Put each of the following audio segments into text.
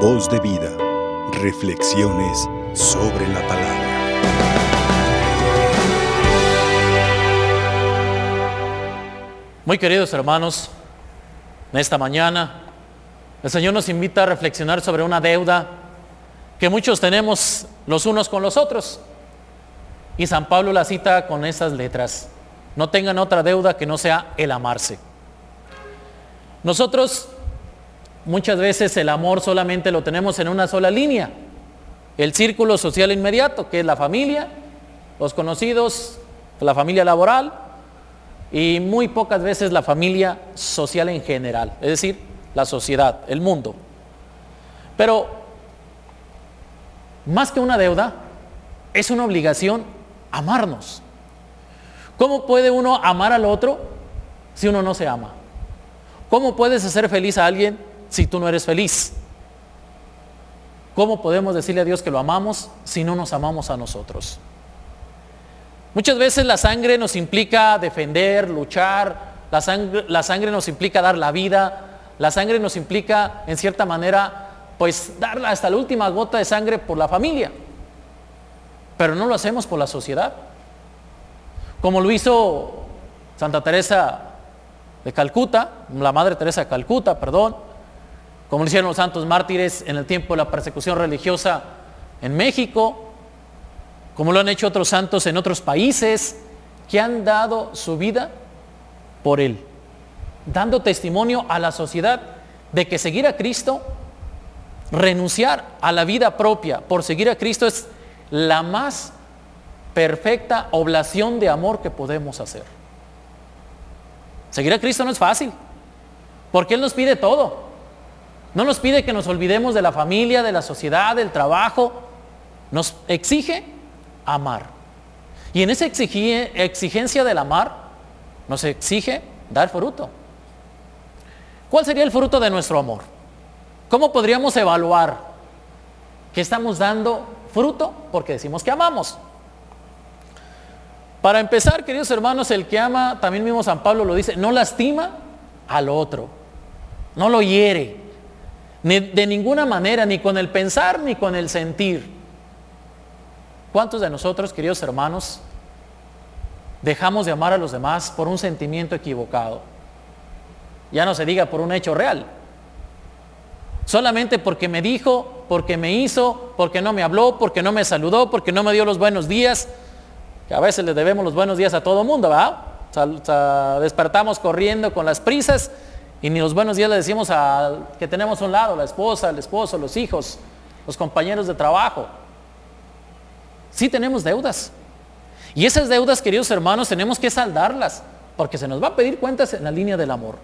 Voz de vida. Reflexiones sobre la palabra. Muy queridos hermanos, en esta mañana el Señor nos invita a reflexionar sobre una deuda que muchos tenemos los unos con los otros. Y San Pablo la cita con esas letras. No tengan otra deuda que no sea el amarse. Nosotros muchas veces el amor solamente lo tenemos en una sola línea. El círculo social inmediato, que es la familia, los conocidos, la familia laboral y muy pocas veces la familia social en general, es decir, la sociedad, el mundo. Pero más que una deuda, es una obligación amarnos. ¿Cómo puede uno amar al otro si uno no se ama? ¿Cómo puedes hacer feliz a alguien si tú no eres feliz? ¿Cómo podemos decirle a Dios que lo amamos si no nos amamos a nosotros? Muchas veces la sangre nos implica defender, luchar, la sangre, la sangre nos implica dar la vida, la sangre nos implica, en cierta manera, pues dar hasta la última gota de sangre por la familia. Pero no lo hacemos por la sociedad. Como lo hizo Santa Teresa de Calcuta, la Madre Teresa de Calcuta, perdón, como lo hicieron los santos mártires en el tiempo de la persecución religiosa en México, como lo han hecho otros santos en otros países que han dado su vida por Él dando testimonio a la sociedad de que seguir a Cristo, renunciar a la vida propia por seguir a Cristo es la más perfecta oblación de amor que podemos hacer. Seguir a Cristo no es fácil, porque Él nos pide todo. No nos pide que nos olvidemos de la familia, de la sociedad, del trabajo. Nos exige amar. Y en esa exigencia del amar nos exige dar fruto. ¿Cuál sería el fruto de nuestro amor? ¿Cómo podríamos evaluar que estamos dando fruto? Porque decimos que amamos. Para empezar, queridos hermanos, el que ama, también mismo San Pablo lo dice, no lastima al otro, no lo hiere, ni de ninguna manera, ni con el pensar, ni con el sentir. ¿Cuántos de nosotros, queridos hermanos, dejamos de amar a los demás por un sentimiento equivocado? Ya no se diga por un hecho real. Solamente porque me dijo, porque me hizo, porque no me habló, porque no me saludó, porque no me dio los buenos días. Que a veces le debemos los buenos días a todo mundo, ¿verdad? despertamos corriendo con las prisas y ni los buenos días le decimos al que tenemos a un lado, la esposa, el esposo, los hijos, los compañeros de trabajo. Sí tenemos deudas. Y esas deudas, queridos hermanos, tenemos que saldarlas, porque se nos va a pedir cuentas en la línea del amor.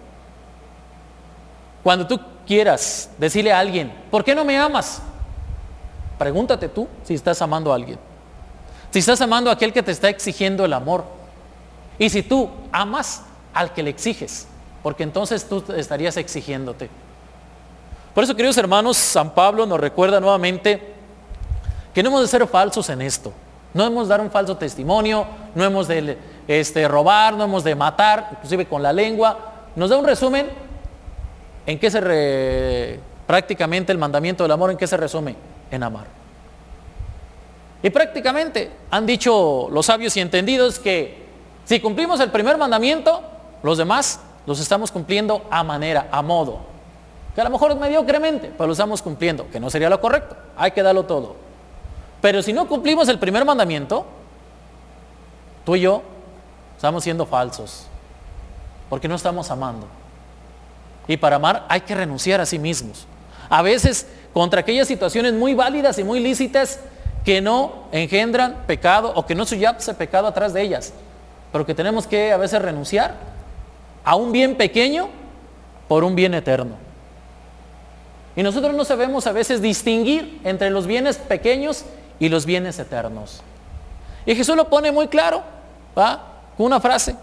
Cuando tú quieras decirle a alguien, ¿por qué no me amas? Pregúntate tú si estás amando a alguien. Si estás amando a aquel que te está exigiendo el amor. Y si tú amas al que le exiges, porque entonces tú estarías exigiéndote. Por eso, queridos hermanos, San Pablo nos recuerda nuevamente que no hemos de ser falsos en esto. No hemos de dar un falso testimonio, no hemos de este, robar, no hemos de matar, inclusive con la lengua. Nos da un resumen ¿En qué se re... prácticamente el mandamiento del amor en qué se resume? En amar. Y prácticamente han dicho los sabios y entendidos que si cumplimos el primer mandamiento, los demás los estamos cumpliendo a manera, a modo. Que a lo mejor es mediocremente, pero lo estamos cumpliendo, que no sería lo correcto. Hay que darlo todo. Pero si no cumplimos el primer mandamiento, tú y yo estamos siendo falsos, porque no estamos amando. Y para amar hay que renunciar a sí mismos. A veces contra aquellas situaciones muy válidas y muy lícitas que no engendran pecado o que no subyace pecado atrás de ellas. Pero que tenemos que a veces renunciar a un bien pequeño por un bien eterno. Y nosotros no sabemos a veces distinguir entre los bienes pequeños y los bienes eternos. Y Jesús lo pone muy claro, ¿va? Con una frase.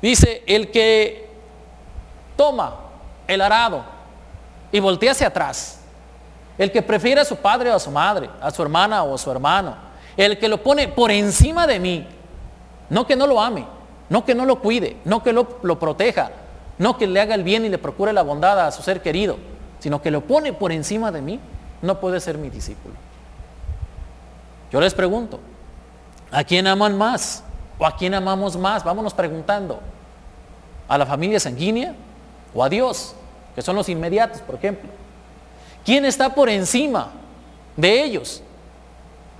Dice, el que toma el arado y voltea hacia atrás. El que prefiere a su padre o a su madre, a su hermana o a su hermano. El que lo pone por encima de mí. No que no lo ame, no que no lo cuide, no que lo, proteja, no que le haga el bien y le procure la bondad a su ser querido, sino que lo pone por encima de mí. no puede ser mi discípulo. Yo les pregunto, ¿a quién aman más? ¿O a quién amamos más? Vámonos preguntando. ¿A la familia sanguínea o a Dios? Que son los inmediatos, por ejemplo. ¿Quién está por encima de ellos?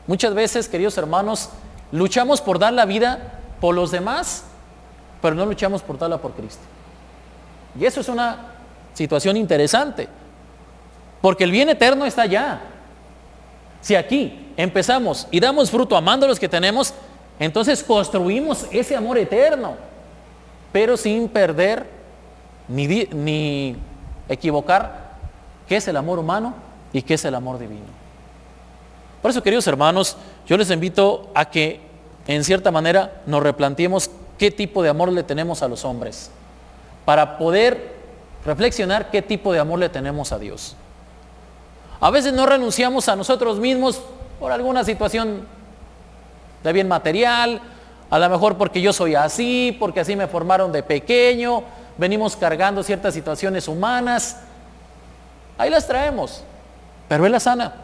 Muchas veces, queridos hermanos, luchamos por dar la vida por los demás, pero no luchamos por darla por Cristo. Y eso es una situación interesante, porque el bien eterno está allá. Si aquí empezamos y damos fruto amando a los que tenemos, entonces construimos ese amor eterno, pero sin perder ni, ni equivocar qué es el amor humano y qué es el amor divino. Por eso, queridos hermanos, yo les invito a que en cierta manera nos replanteemos qué tipo de amor le tenemos a los hombres, para poder reflexionar qué tipo de amor le tenemos a Dios. A veces no renunciamos a nosotros mismos por alguna situación de bien material, a lo mejor porque yo soy así, porque así me formaron de pequeño, venimos cargando ciertas situaciones humanas, ahí las traemos, pero Él la sana.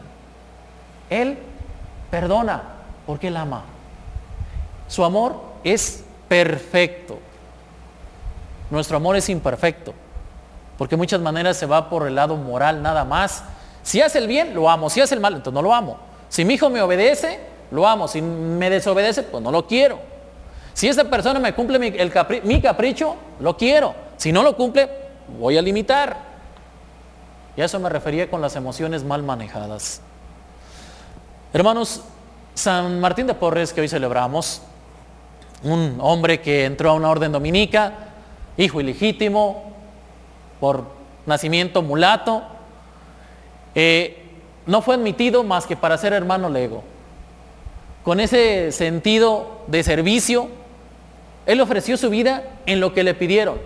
Él perdona porque Él ama. Su amor es perfecto. Nuestro amor es imperfecto, porque muchas maneras se va por el lado moral nada más. Si hace el bien, lo amo. Si hace el mal, entonces no lo amo. Si mi hijo me obedece, lo amo. Si me desobedece, pues no lo quiero. Si esa persona me cumple mi, mi capricho, lo quiero. Si no lo cumple, voy a limitar. Y a eso me refería con las emociones mal manejadas. Hermanos, San Martín de Porres, que hoy celebramos, un hombre que entró a una orden dominica, hijo ilegítimo, por nacimiento mulato, eh, no fue admitido más que para ser hermano lego. Con ese sentido de servicio, él ofreció su vida en lo que le pidieron.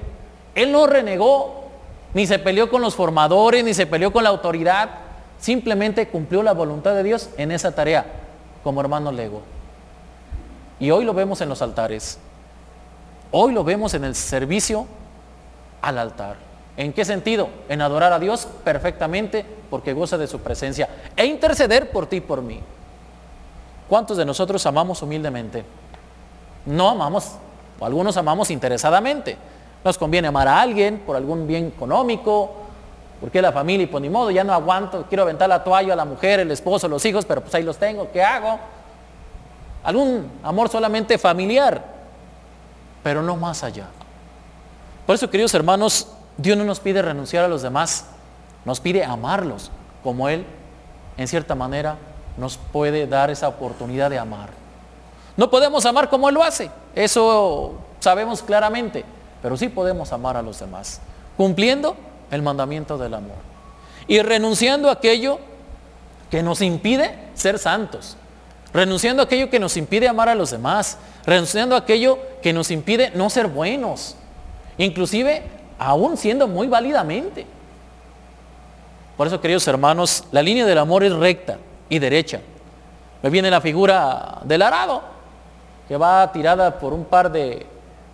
Él no renegó, ni se peleó con los formadores, ni se peleó con la autoridad. Simplemente cumplió la voluntad de Dios en esa tarea como hermano lego. Y hoy lo vemos en los altares. Hoy lo vemos en el servicio al altar. ¿En qué sentido? En adorar a Dios perfectamente porque goza de su presencia e interceder por ti y por mí. ¿Cuántos de nosotros amamos humildemente? No amamos, o algunos amamos interesadamente. Nos conviene amar a alguien por algún bien económico, porque la familia y por ni modo, ya no aguanto, quiero aventar la toalla a la mujer, el esposo, los hijos, pero pues ahí los tengo, ¿qué hago? Algún amor solamente familiar, pero no más allá. Por eso, queridos hermanos, Dios no nos pide renunciar a los demás, nos pide amarlos como Él, en cierta manera, nos puede dar esa oportunidad de amar. No podemos amar como Él lo hace, eso sabemos claramente, pero sí podemos amar a los demás, cumpliendo el mandamiento del amor y renunciando a aquello que nos impide ser santos, renunciando a aquello que nos impide amar a los demás, renunciando a aquello que nos impide no ser buenos, inclusive aún siendo muy válidamente. Por eso, queridos hermanos, la línea del amor es recta y derecha. Me viene la figura del arado, que va tirada por un par de,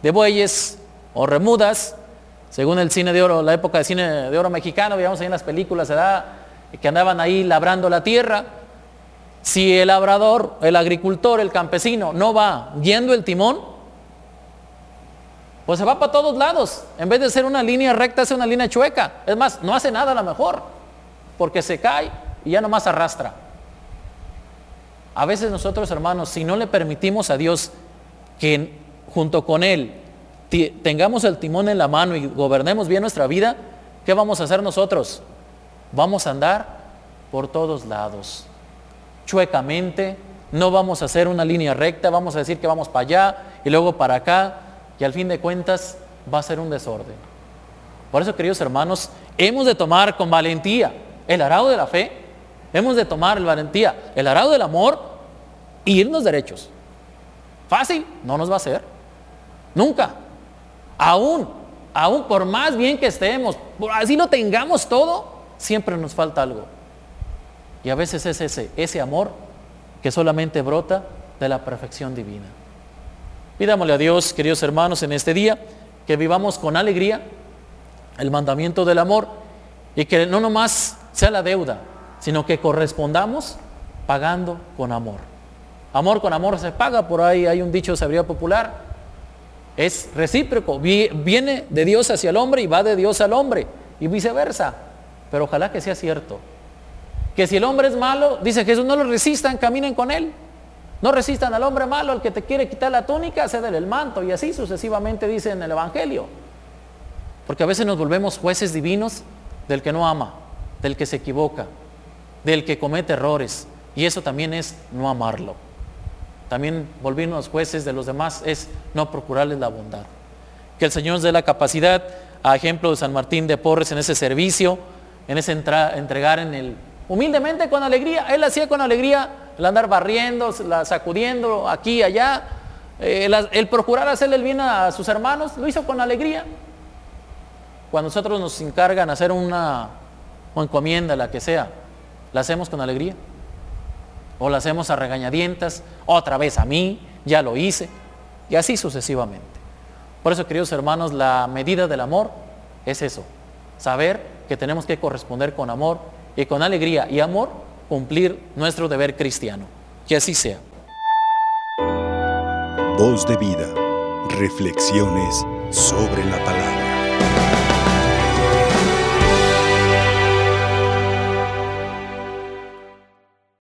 de bueyes o remudas, según el cine de oro, la época de cine de oro mexicano, veíamos ahí en las películas, que andaban ahí labrando la tierra, si el labrador, el agricultor, el campesino no va guiando el timón, pues se va para todos lados. En vez de ser una línea recta, hace una línea chueca. Es más, no hace nada a lo mejor, porque se cae y ya nomás arrastra. A veces nosotros, hermanos, si no le permitimos a Dios que junto con Él tengamos el timón en la mano y gobernemos bien nuestra vida, ¿qué vamos a hacer nosotros? Vamos a andar por todos lados chuecamente, no vamos a hacer una línea recta, vamos a decir que vamos para allá y luego para acá, y al fin de cuentas va a ser un desorden. Por eso, queridos hermanos, hemos de tomar con valentía el arado de la fe, hemos de tomar el valentía, el arado del amor y irnos derechos. Fácil, no nos va a ser. Nunca. Aún, aún por más bien que estemos, así lo tengamos todo, siempre nos falta algo. Y a veces es ese, ese amor que solamente brota de la perfección divina. Pidámosle a Dios, queridos hermanos, en este día, que vivamos con alegría el mandamiento del amor y que no nomás sea la deuda, sino que correspondamos pagando con amor. Amor con amor se paga, por ahí hay un dicho sabiduría popular, es recíproco, viene de Dios hacia el hombre y va de Dios al hombre y viceversa. Pero ojalá que sea cierto. Que si el hombre es malo, dice Jesús, no lo resistan, caminen con él. No resistan al hombre malo, al que te quiere quitar la túnica, cédele el manto. Y así sucesivamente dice en el Evangelio. Porque a veces nos volvemos jueces divinos del que no ama, del que se equivoca, del que comete errores. Y eso también es no amarlo. También volvernos jueces de los demás es no procurarles la bondad. Que el Señor nos dé la capacidad, a ejemplo de San Martín de Porres, en ese servicio, en ese entregar en el humildemente con alegría. Él hacía con alegría el andar barriendo, sacudiendo aquí y allá. Eh, el, procurar hacerle el bien a sus hermanos, lo hizo con alegría. Cuando nosotros nos encargan hacer una encomienda, la que sea, la hacemos con alegría. O la hacemos a regañadientas, otra vez a mí, ya lo hice, y así sucesivamente. Por eso, queridos hermanos, la medida del amor es eso, saber que tenemos que corresponder con amor y con alegría y amor cumplir nuestro deber cristiano. Que así sea. Voz de vida. Reflexiones sobre la palabra.